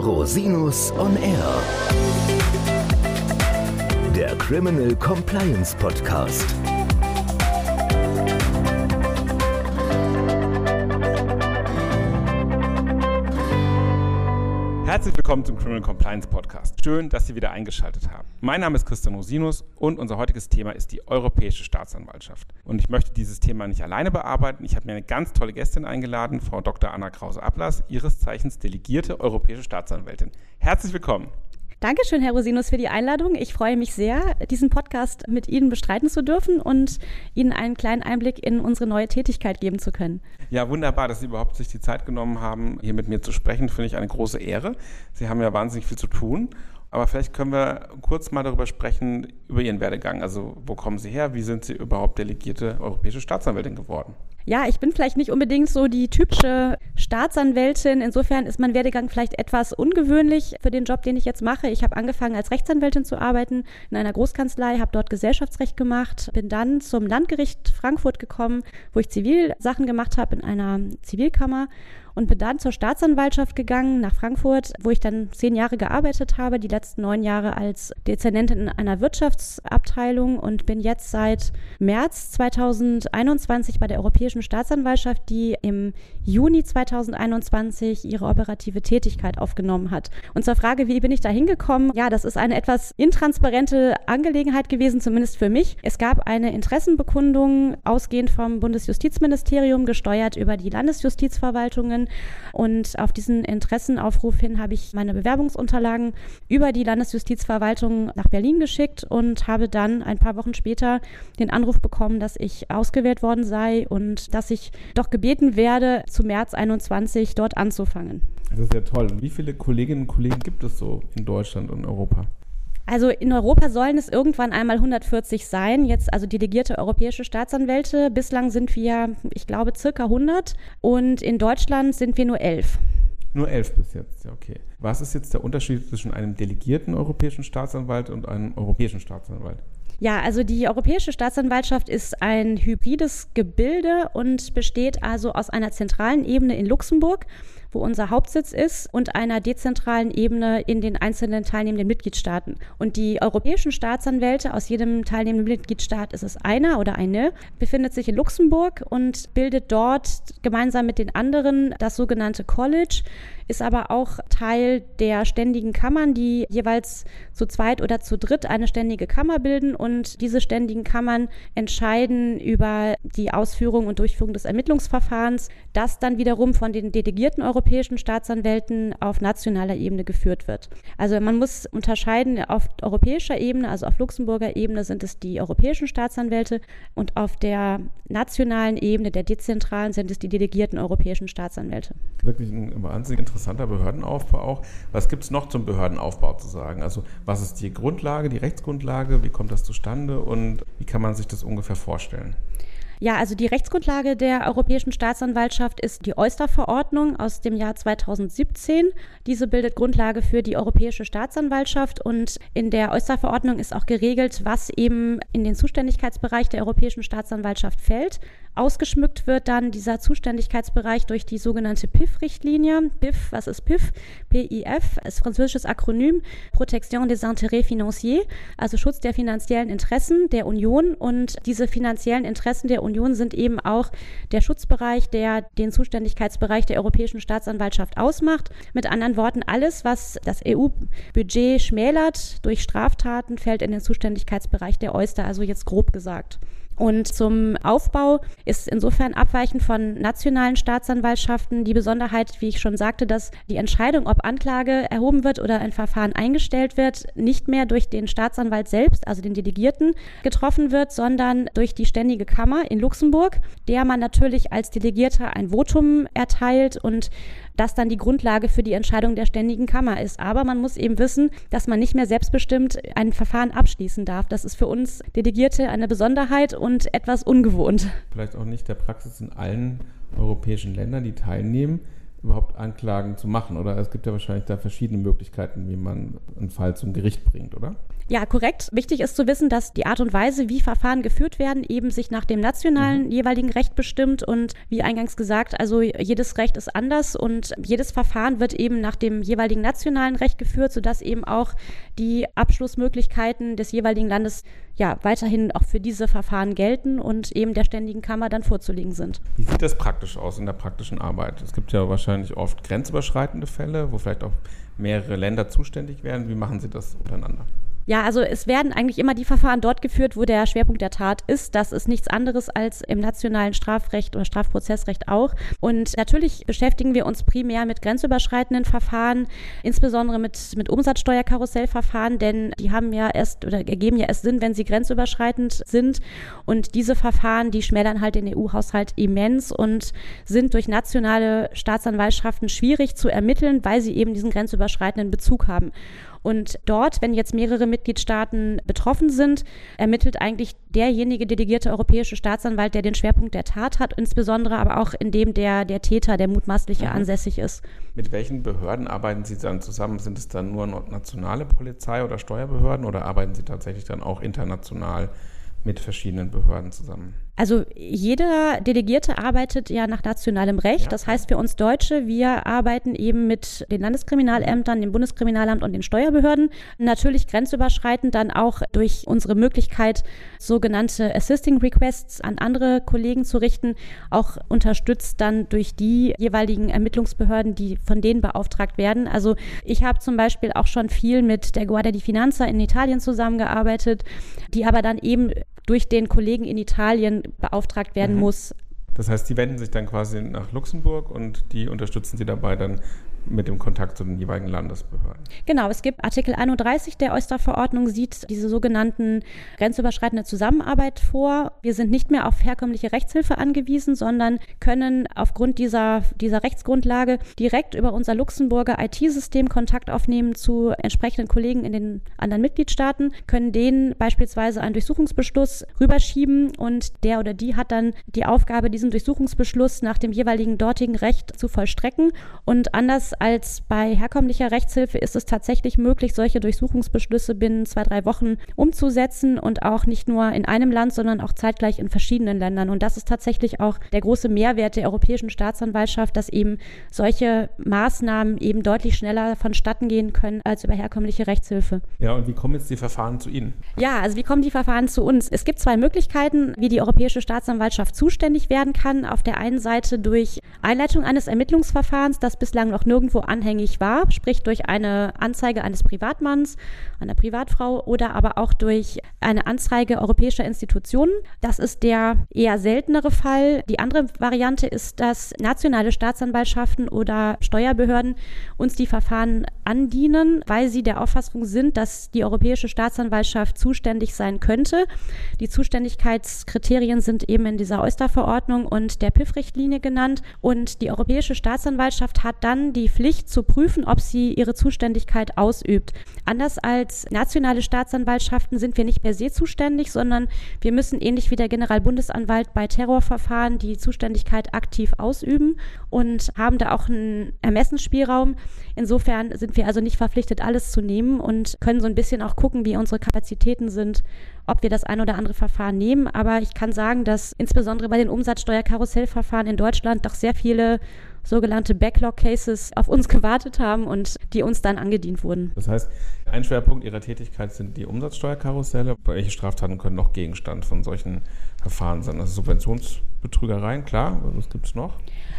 Rosinus on Air. Der Criminal Compliance Podcast. Herzlich willkommen zum Criminal Compliance Podcast. Schön, dass Sie wieder eingeschaltet haben. Mein Name ist Christian Rosinus und unser heutiges Thema ist die Europäische Staatsanwaltschaft. Und ich möchte dieses Thema nicht alleine bearbeiten. Ich habe mir eine ganz tolle Gästin eingeladen, Frau Dr. Anna Krause-Ablass, Ihres Zeichens delegierte Europäische Staatsanwältin. Herzlich willkommen. Dankeschön, Herr Rosinus, für die Einladung. Ich freue mich sehr, diesen Podcast mit Ihnen bestreiten zu dürfen und Ihnen einen kleinen Einblick in unsere neue Tätigkeit geben zu können. Ja, wunderbar, dass Sie überhaupt sich die Zeit genommen haben, hier mit mir zu sprechen. Finde ich eine große Ehre. Sie haben ja wahnsinnig viel zu tun. Aber vielleicht können wir kurz mal darüber sprechen, über Ihren Werdegang. Also, wo kommen Sie her? Wie sind Sie überhaupt delegierte europäische Staatsanwältin geworden? Ja, ich bin vielleicht nicht unbedingt so die typische Staatsanwältin. Insofern ist mein Werdegang vielleicht etwas ungewöhnlich für den Job, den ich jetzt mache. Ich habe angefangen als Rechtsanwältin zu arbeiten in einer Großkanzlei, habe dort Gesellschaftsrecht gemacht, bin dann zum Landgericht Frankfurt gekommen, wo ich Zivilsachen gemacht habe in einer Zivilkammer und bin dann zur Staatsanwaltschaft gegangen nach Frankfurt, wo ich dann zehn Jahre gearbeitet habe, die letzten neun Jahre als Dezernentin in einer Wirtschaftsabteilung und bin jetzt seit März 2021 bei der Europäischen Staatsanwaltschaft, die im Juni 2021 ihre operative Tätigkeit aufgenommen hat. Und zur Frage, wie bin ich da hingekommen? Ja, das ist eine etwas intransparente Angelegenheit gewesen, zumindest für mich. Es gab eine Interessenbekundung ausgehend vom Bundesjustizministerium, gesteuert über die Landesjustizverwaltungen. Und auf diesen Interessenaufruf hin habe ich meine Bewerbungsunterlagen über die Landesjustizverwaltung nach Berlin geschickt und habe dann ein paar Wochen später den Anruf bekommen, dass ich ausgewählt worden sei und dass ich doch gebeten werde, zu März 21 dort anzufangen. Das ist ja toll. Wie viele Kolleginnen und Kollegen gibt es so in Deutschland und Europa? Also in Europa sollen es irgendwann einmal 140 sein, jetzt also delegierte europäische Staatsanwälte. Bislang sind wir, ich glaube, circa 100 und in Deutschland sind wir nur elf. Nur elf bis jetzt, ja, okay. Was ist jetzt der Unterschied zwischen einem delegierten europäischen Staatsanwalt und einem europäischen Staatsanwalt? Ja, also die Europäische Staatsanwaltschaft ist ein hybrides Gebilde und besteht also aus einer zentralen Ebene in Luxemburg wo unser Hauptsitz ist, und einer dezentralen Ebene in den einzelnen teilnehmenden Mitgliedstaaten. Und die europäischen Staatsanwälte aus jedem teilnehmenden Mitgliedstaat ist es einer oder eine, befindet sich in Luxemburg und bildet dort gemeinsam mit den anderen das sogenannte College, ist aber auch Teil der ständigen Kammern, die jeweils zu zweit oder zu dritt eine ständige Kammer bilden und diese ständigen Kammern entscheiden über die Ausführung und Durchführung des Ermittlungsverfahrens, das dann wiederum von den delegierten europäischen Staatsanwälten auf nationaler Ebene geführt wird. Also man muss unterscheiden, auf europäischer Ebene, also auf Luxemburger Ebene sind es die europäischen Staatsanwälte und auf der nationalen Ebene, der dezentralen, sind es die delegierten europäischen Staatsanwälte. Wirklich ein wahnsinnig interessanter Behördenaufbau auch. Was gibt es noch zum Behördenaufbau zu sagen? Also was ist die Grundlage, die Rechtsgrundlage, wie kommt das zustande und wie kann man sich das ungefähr vorstellen? Ja, also die Rechtsgrundlage der Europäischen Staatsanwaltschaft ist die Oyster-Verordnung aus dem Jahr 2017. Diese bildet Grundlage für die Europäische Staatsanwaltschaft und in der Oyster-Verordnung ist auch geregelt, was eben in den Zuständigkeitsbereich der Europäischen Staatsanwaltschaft fällt. Ausgeschmückt wird dann dieser Zuständigkeitsbereich durch die sogenannte PIF-Richtlinie. PIF, was ist PIF? PIF ist französisches Akronym Protection des intérêts financiers, also Schutz der finanziellen Interessen der Union. Und diese finanziellen Interessen der Union sind eben auch der Schutzbereich, der den Zuständigkeitsbereich der Europäischen Staatsanwaltschaft ausmacht. Mit anderen Worten, alles, was das EU-Budget schmälert durch Straftaten, fällt in den Zuständigkeitsbereich der Oyster, also jetzt grob gesagt. Und zum Aufbau ist insofern abweichend von nationalen Staatsanwaltschaften die Besonderheit, wie ich schon sagte, dass die Entscheidung, ob Anklage erhoben wird oder ein Verfahren eingestellt wird, nicht mehr durch den Staatsanwalt selbst, also den Delegierten, getroffen wird, sondern durch die Ständige Kammer in Luxemburg, der man natürlich als Delegierter ein Votum erteilt und das dann die Grundlage für die Entscheidung der Ständigen Kammer ist. Aber man muss eben wissen, dass man nicht mehr selbstbestimmt ein Verfahren abschließen darf. Das ist für uns Delegierte eine Besonderheit und etwas ungewohnt. Vielleicht auch nicht der Praxis in allen europäischen Ländern, die teilnehmen. Überhaupt Anklagen zu machen, oder? Es gibt ja wahrscheinlich da verschiedene Möglichkeiten, wie man einen Fall zum Gericht bringt, oder? Ja, korrekt. Wichtig ist zu wissen, dass die Art und Weise, wie Verfahren geführt werden, eben sich nach dem nationalen mhm. jeweiligen Recht bestimmt. Und wie eingangs gesagt, also jedes Recht ist anders und jedes Verfahren wird eben nach dem jeweiligen nationalen Recht geführt, sodass eben auch die Abschlussmöglichkeiten des jeweiligen Landes ja weiterhin auch für diese Verfahren gelten und eben der Ständigen Kammer dann vorzulegen sind. Wie sieht das praktisch aus in der praktischen Arbeit? Es gibt ja wahrscheinlich oft grenzüberschreitende Fälle, wo vielleicht auch mehrere Länder zuständig werden. Wie machen Sie das untereinander? Ja, also es werden eigentlich immer die Verfahren dort geführt, wo der Schwerpunkt der Tat ist. Das ist nichts anderes als im nationalen Strafrecht oder Strafprozessrecht auch. Und natürlich beschäftigen wir uns primär mit grenzüberschreitenden Verfahren, insbesondere mit, mit Umsatzsteuerkarussellverfahren, denn die haben ja erst oder ergeben ja erst Sinn, wenn sie grenzüberschreitend sind. Und diese Verfahren, die schmälern halt den EU-Haushalt immens und sind durch nationale Staatsanwaltschaften schwierig zu ermitteln, weil sie eben diesen grenzüberschreitenden Bezug haben. Und dort, wenn jetzt mehrere Mitgliedstaaten betroffen sind, ermittelt eigentlich derjenige delegierte europäische Staatsanwalt, der den Schwerpunkt der Tat hat, insbesondere aber auch in dem der, der Täter, der mutmaßliche, mhm. ansässig ist. Mit welchen Behörden arbeiten Sie dann zusammen? Sind es dann nur nationale Polizei oder Steuerbehörden oder arbeiten Sie tatsächlich dann auch international mit verschiedenen Behörden zusammen? Also jeder Delegierte arbeitet ja nach nationalem Recht. Ja. Das heißt für uns Deutsche, wir arbeiten eben mit den Landeskriminalämtern, dem Bundeskriminalamt und den Steuerbehörden. Natürlich grenzüberschreitend dann auch durch unsere Möglichkeit, sogenannte Assisting Requests an andere Kollegen zu richten, auch unterstützt dann durch die jeweiligen Ermittlungsbehörden, die von denen beauftragt werden. Also ich habe zum Beispiel auch schon viel mit der Guardia di Finanza in Italien zusammengearbeitet, die aber dann eben durch den Kollegen in Italien beauftragt werden mhm. muss. Das heißt, die wenden sich dann quasi nach Luxemburg und die unterstützen sie dabei dann mit dem Kontakt zu den jeweiligen Landesbehörden. Genau, es gibt Artikel 31 der Oyster-Verordnung, sieht diese sogenannten grenzüberschreitende Zusammenarbeit vor. Wir sind nicht mehr auf herkömmliche Rechtshilfe angewiesen, sondern können aufgrund dieser, dieser Rechtsgrundlage direkt über unser Luxemburger IT-System Kontakt aufnehmen zu entsprechenden Kollegen in den anderen Mitgliedstaaten, können denen beispielsweise einen Durchsuchungsbeschluss rüberschieben und der oder die hat dann die Aufgabe, diesen Durchsuchungsbeschluss nach dem jeweiligen dortigen Recht zu vollstrecken und anders als bei herkömmlicher Rechtshilfe ist es tatsächlich möglich, solche Durchsuchungsbeschlüsse binnen zwei, drei Wochen umzusetzen und auch nicht nur in einem Land, sondern auch zeitgleich in verschiedenen Ländern. Und das ist tatsächlich auch der große Mehrwert der Europäischen Staatsanwaltschaft, dass eben solche Maßnahmen eben deutlich schneller vonstatten gehen können als über herkömmliche Rechtshilfe. Ja, und wie kommen jetzt die Verfahren zu Ihnen? Ja, also wie kommen die Verfahren zu uns? Es gibt zwei Möglichkeiten, wie die Europäische Staatsanwaltschaft zuständig werden kann. Auf der einen Seite durch Einleitung eines Ermittlungsverfahrens, das bislang noch nirgendwo anhängig war, sprich durch eine Anzeige eines Privatmanns, einer Privatfrau oder aber auch durch eine Anzeige europäischer Institutionen. Das ist der eher seltenere Fall. Die andere Variante ist, dass nationale Staatsanwaltschaften oder Steuerbehörden uns die Verfahren andienen, weil sie der Auffassung sind, dass die Europäische Staatsanwaltschaft zuständig sein könnte. Die Zuständigkeitskriterien sind eben in dieser Oyster-Verordnung und der PIF-Richtlinie genannt. Und die Europäische Staatsanwaltschaft hat dann die Pflicht zu prüfen, ob sie ihre Zuständigkeit ausübt. Anders als nationale Staatsanwaltschaften sind wir nicht per se zuständig, sondern wir müssen ähnlich wie der Generalbundesanwalt bei Terrorverfahren die Zuständigkeit aktiv ausüben und haben da auch einen Ermessensspielraum. Insofern sind wir also nicht verpflichtet, alles zu nehmen und können so ein bisschen auch gucken, wie unsere Kapazitäten sind, ob wir das ein oder andere Verfahren nehmen. Aber ich kann sagen, dass insbesondere bei den Umsatzsteuerkarussellverfahren in Deutschland doch sehr viele sogenannte Backlog-Cases auf uns gewartet haben und die uns dann angedient wurden. Das heißt, ein Schwerpunkt Ihrer Tätigkeit sind die Umsatzsteuerkarusselle. Welche Straftaten können noch Gegenstand von solchen Verfahren sein? Also Subventionsbetrügereien, klar. Was gibt es noch?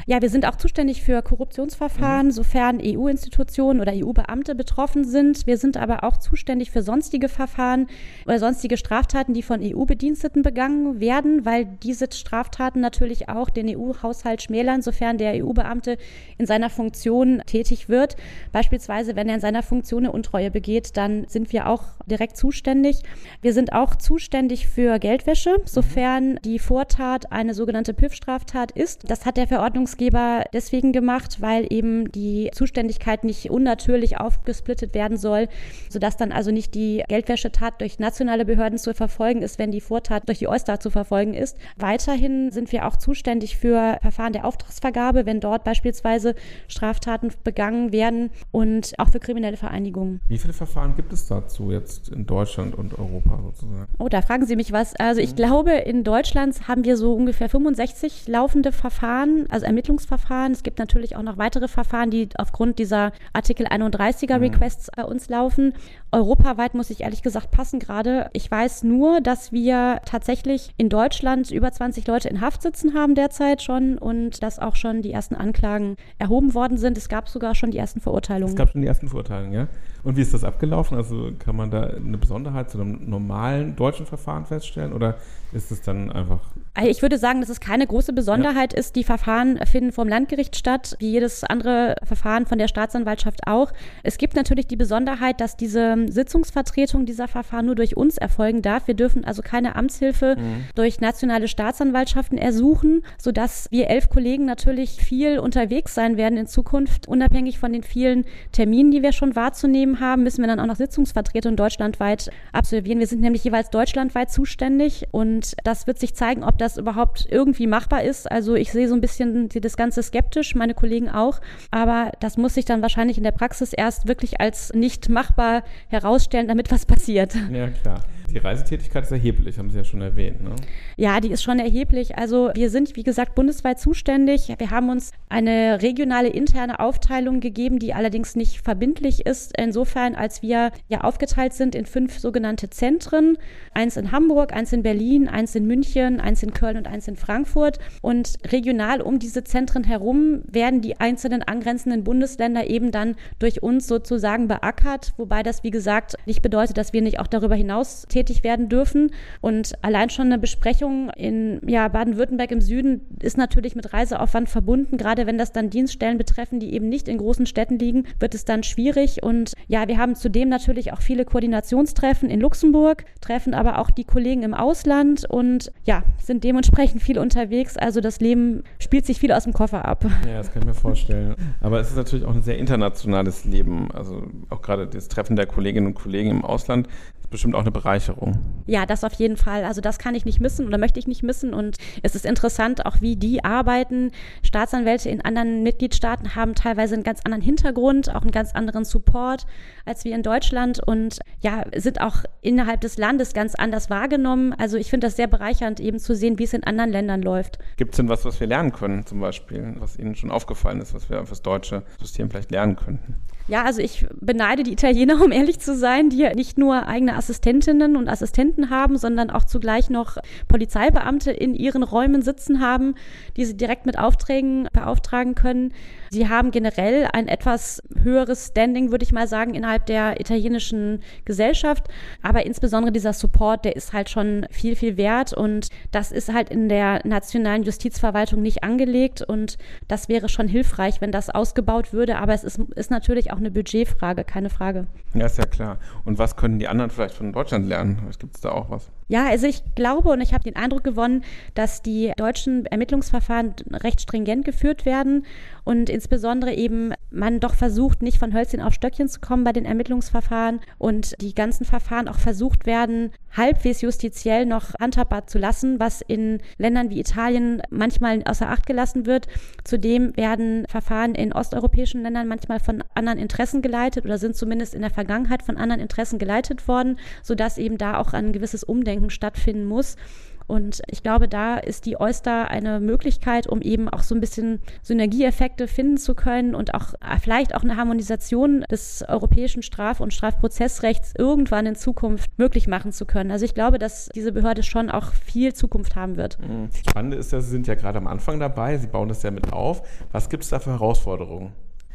Ja, wir sind auch zuständig für Korruptionsverfahren, mhm. sofern EU-Institutionen oder EU-Beamte betroffen sind. Wir sind aber auch zuständig für sonstige Verfahren oder sonstige Straftaten, die von EU-Bediensteten begangen werden, weil diese Straftaten natürlich auch den EU-Haushalt schmälern, sofern der EU-Beamte in seiner Funktion tätig wird. Beispielsweise, wenn er in seiner Funktion eine Untreue begeht, dann sind wir auch direkt zuständig. Wir sind auch zuständig für Geldwäsche, sofern die Vortat eine sogenannte sogenannte PIF-Straftat ist. Das hat der Verordnungsgeber deswegen gemacht, weil eben die Zuständigkeit nicht unnatürlich aufgesplittet werden soll, sodass dann also nicht die Geldwäschetat durch nationale Behörden zu verfolgen ist, wenn die Vortat durch die Oyster zu verfolgen ist. Weiterhin sind wir auch zuständig für Verfahren der Auftragsvergabe, wenn dort beispielsweise Straftaten begangen werden und auch für kriminelle Vereinigungen. Wie viele Verfahren gibt es dazu jetzt in Deutschland und Europa sozusagen? Oh, da fragen Sie mich was. Also ich glaube, in Deutschland haben wir so ungefähr 65 laufende Verfahren, also Ermittlungsverfahren. Es gibt natürlich auch noch weitere Verfahren, die aufgrund dieser Artikel 31er mhm. Requests bei uns laufen. Europaweit muss ich ehrlich gesagt passen gerade. Ich weiß nur, dass wir tatsächlich in Deutschland über 20 Leute in Haft sitzen haben derzeit schon und dass auch schon die ersten Anklagen erhoben worden sind. Es gab sogar schon die ersten Verurteilungen. Es gab schon die ersten Verurteilungen, ja. Und wie ist das abgelaufen? Also kann man da eine Besonderheit zu einem normalen deutschen Verfahren feststellen oder ist es dann einfach. Also ich würde sagen, dass es keine große Besonderheit ja. ist. Die Verfahren finden vom Landgericht statt, wie jedes andere Verfahren von der Staatsanwaltschaft auch. Es gibt natürlich die Besonderheit, dass diese Sitzungsvertretung dieser Verfahren nur durch uns erfolgen darf. Wir dürfen also keine Amtshilfe mhm. durch nationale Staatsanwaltschaften ersuchen, sodass wir elf Kollegen natürlich viel unterwegs sein werden in Zukunft. Unabhängig von den vielen Terminen, die wir schon wahrzunehmen haben, müssen wir dann auch noch Sitzungsvertretungen deutschlandweit absolvieren. Wir sind nämlich jeweils deutschlandweit zuständig und das wird sich zeigen, ob das überhaupt irgendwie machbar ist. Also ich sehe so ein bisschen das Ganze skeptisch, meine Kollegen auch. Aber das muss sich dann wahrscheinlich in der Praxis erst wirklich als nicht machbar herausstellen, damit was passiert. Ja, klar. Die Reisetätigkeit ist erheblich, haben Sie ja schon erwähnt. Ne? Ja, die ist schon erheblich. Also wir sind, wie gesagt, bundesweit zuständig. Wir haben uns eine regionale interne Aufteilung gegeben, die allerdings nicht verbindlich ist. Insofern, als wir ja aufgeteilt sind in fünf sogenannte Zentren. Eins in Hamburg, eins in Berlin, eins in München, eins in Köln und eins in Frankfurt. Und regional um diese Zentren herum werden die einzelnen angrenzenden Bundesländer eben dann durch uns sozusagen beackert. Wobei das, wie gesagt, nicht bedeutet, dass wir nicht auch darüber hinaus tätig tätig werden dürfen. Und allein schon eine Besprechung in ja, Baden-Württemberg im Süden ist natürlich mit Reiseaufwand verbunden. Gerade wenn das dann Dienststellen betreffen, die eben nicht in großen Städten liegen, wird es dann schwierig. Und ja, wir haben zudem natürlich auch viele Koordinationstreffen in Luxemburg, treffen aber auch die Kollegen im Ausland und ja, sind dementsprechend viel unterwegs. Also das Leben spielt sich viel aus dem Koffer ab. Ja, das kann ich mir vorstellen. Aber es ist natürlich auch ein sehr internationales Leben. Also auch gerade das Treffen der Kolleginnen und Kollegen im Ausland bestimmt auch eine Bereicherung. Ja, das auf jeden Fall. Also das kann ich nicht missen oder möchte ich nicht missen. Und es ist interessant, auch wie die arbeiten. Staatsanwälte in anderen Mitgliedstaaten haben teilweise einen ganz anderen Hintergrund, auch einen ganz anderen Support als wir in Deutschland und ja, sind auch innerhalb des Landes ganz anders wahrgenommen. Also ich finde das sehr bereichernd, eben zu sehen, wie es in anderen Ländern läuft. Gibt es denn was, was wir lernen können, zum Beispiel, was Ihnen schon aufgefallen ist, was wir auf das deutsche System vielleicht lernen könnten? Ja, also ich beneide die Italiener, um ehrlich zu sein, die nicht nur eigene Assistentinnen und Assistenten haben, sondern auch zugleich noch Polizeibeamte in ihren Räumen sitzen haben, die sie direkt mit Aufträgen beauftragen können. Sie haben generell ein etwas höheres Standing, würde ich mal sagen, innerhalb der italienischen Gesellschaft. Aber insbesondere dieser Support, der ist halt schon viel, viel wert. Und das ist halt in der nationalen Justizverwaltung nicht angelegt. Und das wäre schon hilfreich, wenn das ausgebaut würde. Aber es ist, ist natürlich auch eine Budgetfrage, keine Frage. Ja, ist ja klar. Und was können die anderen vielleicht von Deutschland lernen? Gibt es da auch was? Ja, also ich glaube und ich habe den Eindruck gewonnen, dass die deutschen Ermittlungsverfahren recht stringent geführt werden und insbesondere eben man doch versucht, nicht von Hölzchen auf Stöckchen zu kommen bei den Ermittlungsverfahren und die ganzen Verfahren auch versucht werden, halbwegs justiziell noch handhabbar zu lassen, was in Ländern wie Italien manchmal außer Acht gelassen wird. Zudem werden Verfahren in osteuropäischen Ländern manchmal von anderen Interessen geleitet oder sind zumindest in der Vergangenheit von anderen Interessen geleitet worden, sodass eben da auch ein gewisses Umdenken Nachdenken stattfinden muss. Und ich glaube, da ist die Oyster eine Möglichkeit, um eben auch so ein bisschen Synergieeffekte finden zu können und auch äh, vielleicht auch eine Harmonisation des europäischen Straf- und Strafprozessrechts irgendwann in Zukunft möglich machen zu können. Also ich glaube, dass diese Behörde schon auch viel Zukunft haben wird. Mhm. Spannend ist ja, Sie sind ja gerade am Anfang dabei, Sie bauen das ja mit auf. Was gibt es da für Herausforderungen?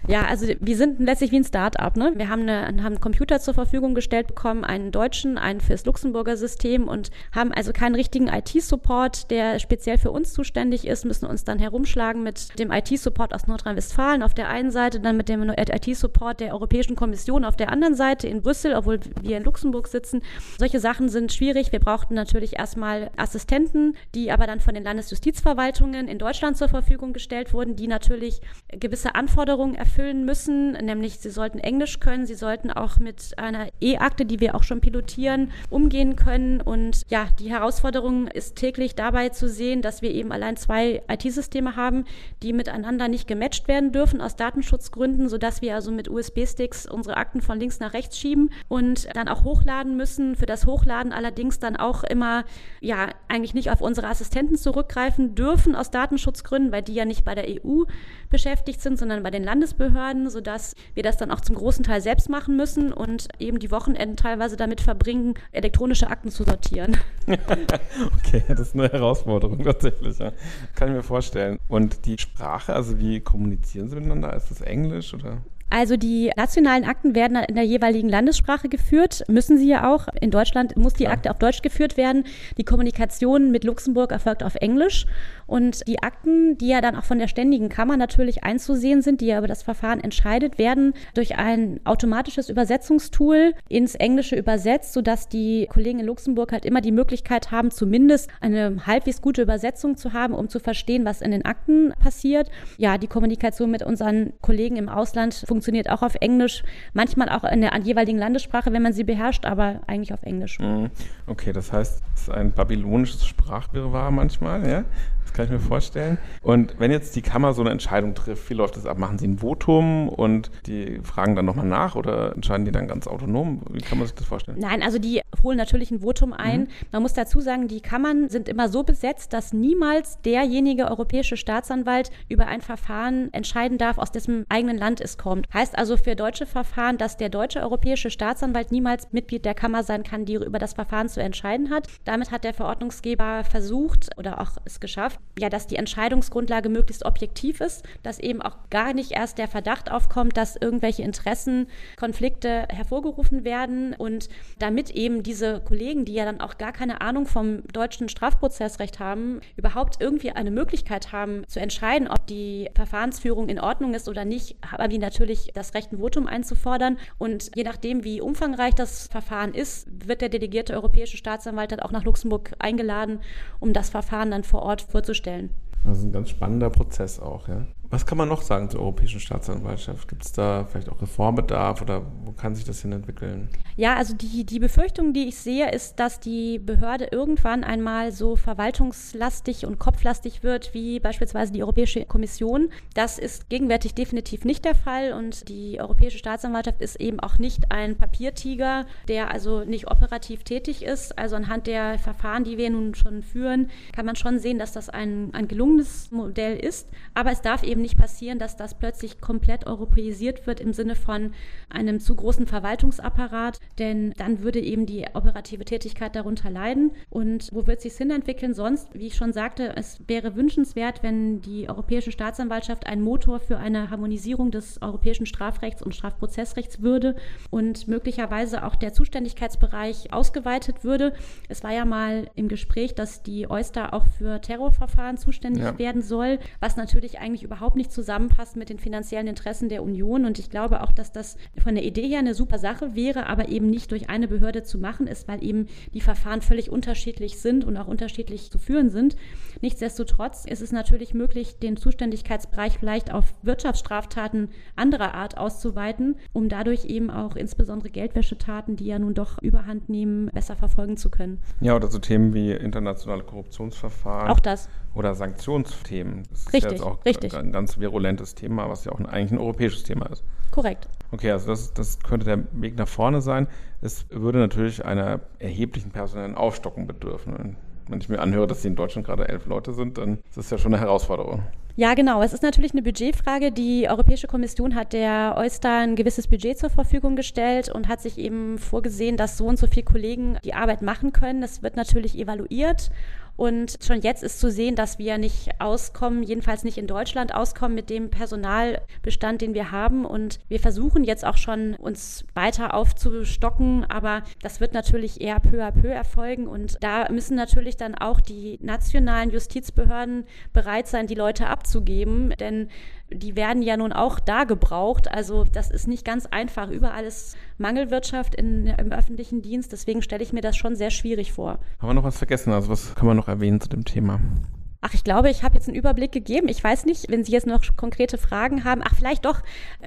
Ja, also wir sind letztlich wie ein Start-up. Ne? Wir haben, eine, haben einen Computer zur Verfügung gestellt bekommen, einen deutschen, einen fürs Luxemburger System und haben also keinen richtigen IT-Support, der speziell für uns zuständig ist, müssen uns dann herumschlagen mit dem IT-Support aus Nordrhein-Westfalen auf der einen Seite, dann mit dem IT-Support der Europäischen Kommission auf der anderen Seite in Brüssel, obwohl wir in Luxemburg sitzen. Solche Sachen sind schwierig. Wir brauchten natürlich erstmal Assistenten, die aber dann von den Landesjustizverwaltungen in Deutschland zur Verfügung gestellt wurden, die natürlich gewisse Anforderungen erfüllen müssen, nämlich sie sollten Englisch können, sie sollten auch mit einer E-Akte, die wir auch schon pilotieren, umgehen können. Und ja, die Herausforderung ist täglich dabei zu sehen, dass wir eben allein zwei IT-Systeme haben, die miteinander nicht gematcht werden dürfen aus Datenschutzgründen, sodass wir also mit USB-Sticks unsere Akten von links nach rechts schieben und dann auch hochladen müssen. Für das Hochladen allerdings dann auch immer, ja, eigentlich nicht auf unsere Assistenten zurückgreifen dürfen aus Datenschutzgründen, weil die ja nicht bei der EU beschäftigt sind, sondern bei den Landesbehörden, sodass wir das dann auch zum großen Teil selbst machen müssen und eben die Wochenenden teilweise damit verbringen, elektronische Akten zu sortieren. okay, das ist eine Herausforderung tatsächlich. Ja. Kann ich mir vorstellen. Und die Sprache, also wie kommunizieren Sie miteinander? Ist das Englisch oder? Also die nationalen Akten werden in der jeweiligen Landessprache geführt, müssen sie ja auch. In Deutschland muss die ja. Akte auf Deutsch geführt werden. Die Kommunikation mit Luxemburg erfolgt auf Englisch. Und die Akten, die ja dann auch von der Ständigen Kammer natürlich einzusehen sind, die ja über das Verfahren entscheidet, werden durch ein automatisches Übersetzungstool ins Englische übersetzt, sodass die Kollegen in Luxemburg halt immer die Möglichkeit haben, zumindest eine halbwegs gute Übersetzung zu haben, um zu verstehen, was in den Akten passiert. Ja, die Kommunikation mit unseren Kollegen im Ausland funktioniert auch auf Englisch, manchmal auch in der jeweiligen Landessprache, wenn man sie beherrscht, aber eigentlich auf Englisch. Mhm. Okay, das heißt, es ist ein babylonisches Sprachwirrwarr manchmal, ja? Kann ich mir vorstellen. Und wenn jetzt die Kammer so eine Entscheidung trifft, wie läuft das ab? Machen sie ein Votum und die fragen dann nochmal nach oder entscheiden die dann ganz autonom? Wie kann man sich das vorstellen? Nein, also die holen natürlich ein Votum ein. Mhm. Man muss dazu sagen, die Kammern sind immer so besetzt, dass niemals derjenige europäische Staatsanwalt über ein Verfahren entscheiden darf, aus dessen eigenen Land es kommt. Heißt also für deutsche Verfahren, dass der deutsche europäische Staatsanwalt niemals Mitglied der Kammer sein kann, die über das Verfahren zu entscheiden hat. Damit hat der Verordnungsgeber versucht oder auch es geschafft, ja, dass die Entscheidungsgrundlage möglichst objektiv ist, dass eben auch gar nicht erst der Verdacht aufkommt, dass irgendwelche Interessenkonflikte hervorgerufen werden. Und damit eben diese Kollegen, die ja dann auch gar keine Ahnung vom deutschen Strafprozessrecht haben, überhaupt irgendwie eine Möglichkeit haben zu entscheiden, ob die Verfahrensführung in Ordnung ist oder nicht, haben die natürlich das Recht, ein Votum einzufordern. Und je nachdem, wie umfangreich das Verfahren ist, wird der delegierte europäische Staatsanwalt dann auch nach Luxemburg eingeladen, um das Verfahren dann vor Ort vorzustellen stellen. Das ist ein ganz spannender Prozess auch, ja. Was kann man noch sagen zur Europäischen Staatsanwaltschaft? Gibt es da vielleicht auch Reformbedarf oder wo kann sich das hin entwickeln? Ja, also die, die Befürchtung, die ich sehe, ist, dass die Behörde irgendwann einmal so verwaltungslastig und kopflastig wird, wie beispielsweise die Europäische Kommission. Das ist gegenwärtig definitiv nicht der Fall und die Europäische Staatsanwaltschaft ist eben auch nicht ein Papiertiger, der also nicht operativ tätig ist. Also anhand der Verfahren, die wir nun schon führen, kann man schon sehen, dass das ein, ein gelungenes Modell ist. Aber es darf eben eben nicht passieren, dass das plötzlich komplett europäisiert wird im Sinne von einem zu großen Verwaltungsapparat, denn dann würde eben die operative Tätigkeit darunter leiden. Und wo wird es sich hin entwickeln sonst? Wie ich schon sagte, es wäre wünschenswert, wenn die Europäische Staatsanwaltschaft ein Motor für eine Harmonisierung des europäischen Strafrechts und Strafprozessrechts würde und möglicherweise auch der Zuständigkeitsbereich ausgeweitet würde. Es war ja mal im Gespräch, dass die Oyster auch für Terrorverfahren zuständig ja. werden soll, was natürlich eigentlich überhaupt überhaupt nicht zusammenpasst mit den finanziellen Interessen der Union. Und ich glaube auch, dass das von der Idee her eine super Sache wäre, aber eben nicht durch eine Behörde zu machen ist, weil eben die Verfahren völlig unterschiedlich sind und auch unterschiedlich zu führen sind. Nichtsdestotrotz ist es natürlich möglich, den Zuständigkeitsbereich vielleicht auf Wirtschaftsstraftaten anderer Art auszuweiten, um dadurch eben auch insbesondere Geldwäschetaten, die ja nun doch überhand nehmen, besser verfolgen zu können. Ja, oder so Themen wie internationale Korruptionsverfahren. Auch das. Oder Sanktionsthemen. Das richtig, ist jetzt auch richtig. ein ganz virulentes Thema, was ja auch eigentlich ein europäisches Thema ist. Korrekt. Okay, also das, das könnte der Weg nach vorne sein. Es würde natürlich einer erheblichen personellen Aufstockung bedürfen. Wenn ich mir anhöre, dass sie in Deutschland gerade elf Leute sind, dann ist das ja schon eine Herausforderung. Ja, genau. Es ist natürlich eine Budgetfrage. Die Europäische Kommission hat der Oyster ein gewisses Budget zur Verfügung gestellt und hat sich eben vorgesehen, dass so und so viele Kollegen die Arbeit machen können. Das wird natürlich evaluiert und schon jetzt ist zu sehen, dass wir nicht auskommen, jedenfalls nicht in Deutschland auskommen mit dem Personalbestand, den wir haben. Und wir versuchen jetzt auch schon, uns weiter aufzustocken. Aber das wird natürlich eher peu à peu erfolgen. Und da müssen natürlich dann auch die nationalen Justizbehörden bereit sein, die Leute abzugeben. Denn die werden ja nun auch da gebraucht. Also das ist nicht ganz einfach. Überall ist Mangelwirtschaft in, im öffentlichen Dienst. Deswegen stelle ich mir das schon sehr schwierig vor. Haben wir noch was vergessen? Also was kann man noch erwähnen zu dem Thema? Ach, ich glaube, ich habe jetzt einen Überblick gegeben. Ich weiß nicht, wenn Sie jetzt noch konkrete Fragen haben. Ach, vielleicht doch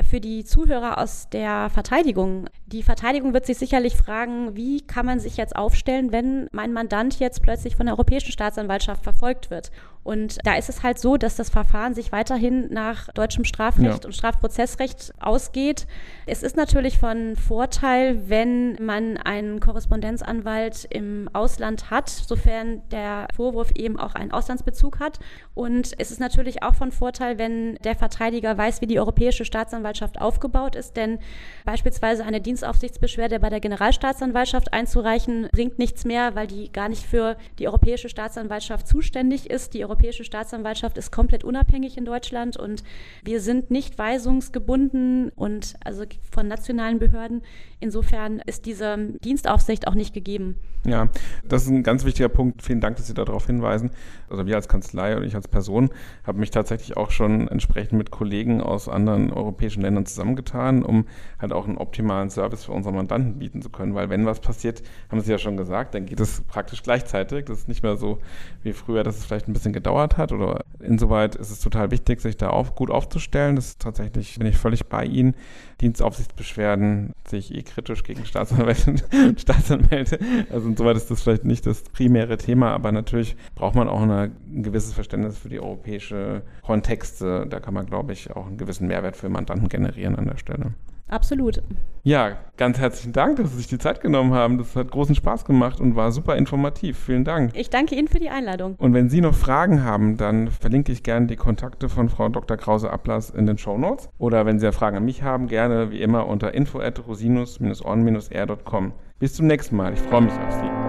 für die Zuhörer aus der Verteidigung. Die Verteidigung wird sich sicherlich fragen, wie kann man sich jetzt aufstellen, wenn mein Mandant jetzt plötzlich von der Europäischen Staatsanwaltschaft verfolgt wird. Und da ist es halt so, dass das Verfahren sich weiterhin nach deutschem Strafrecht ja. und Strafprozessrecht ausgeht. Es ist natürlich von Vorteil, wenn man einen Korrespondenzanwalt im Ausland hat, sofern der Vorwurf eben auch einen Auslandsbezug hat. Und es ist natürlich auch von Vorteil, wenn der Verteidiger weiß, wie die Europäische Staatsanwaltschaft aufgebaut ist. Denn beispielsweise eine Dienstaufsichtsbeschwerde bei der Generalstaatsanwaltschaft einzureichen, bringt nichts mehr, weil die gar nicht für die Europäische Staatsanwaltschaft zuständig ist. Die Europäische Staatsanwaltschaft ist komplett unabhängig in Deutschland und wir sind nicht weisungsgebunden und also von nationalen Behörden. Insofern ist diese Dienstaufsicht auch nicht gegeben. Ja, das ist ein ganz wichtiger Punkt. Vielen Dank, dass Sie darauf hinweisen. Also wir als Kanzlei und ich als Person habe mich tatsächlich auch schon entsprechend mit Kollegen aus anderen europäischen Ländern zusammengetan, um halt auch einen optimalen Service für unsere Mandanten bieten zu können. Weil wenn was passiert, haben Sie ja schon gesagt, dann geht es praktisch gleichzeitig. Das ist nicht mehr so wie früher, dass es vielleicht ein bisschen gedauert hat. Oder insoweit ist es total wichtig, sich da auch gut aufzustellen. Das ist tatsächlich, bin ich völlig bei Ihnen. Dienstaufsichtsbeschwerden sehe ich eh kritisch gegen Staatsanwälte Staatsanwälte. Also insoweit ist das vielleicht nicht das primäre Thema, aber natürlich braucht man auch eine, ein gewisses Verständnis für die europäische Kontexte. Da kann man, glaube ich, auch einen gewissen Mehrwert für Mandanten generieren an der Stelle. Absolut. Ja, ganz herzlichen Dank, dass Sie sich die Zeit genommen haben. Das hat großen Spaß gemacht und war super informativ. Vielen Dank. Ich danke Ihnen für die Einladung. Und wenn Sie noch Fragen haben, dann verlinke ich gerne die Kontakte von Frau Dr. Krause-Ablass in den Show Notes. Oder wenn Sie Fragen an mich haben, gerne wie immer unter info at rosinus-on-r.com. Bis zum nächsten Mal. Ich freue mich auf Sie.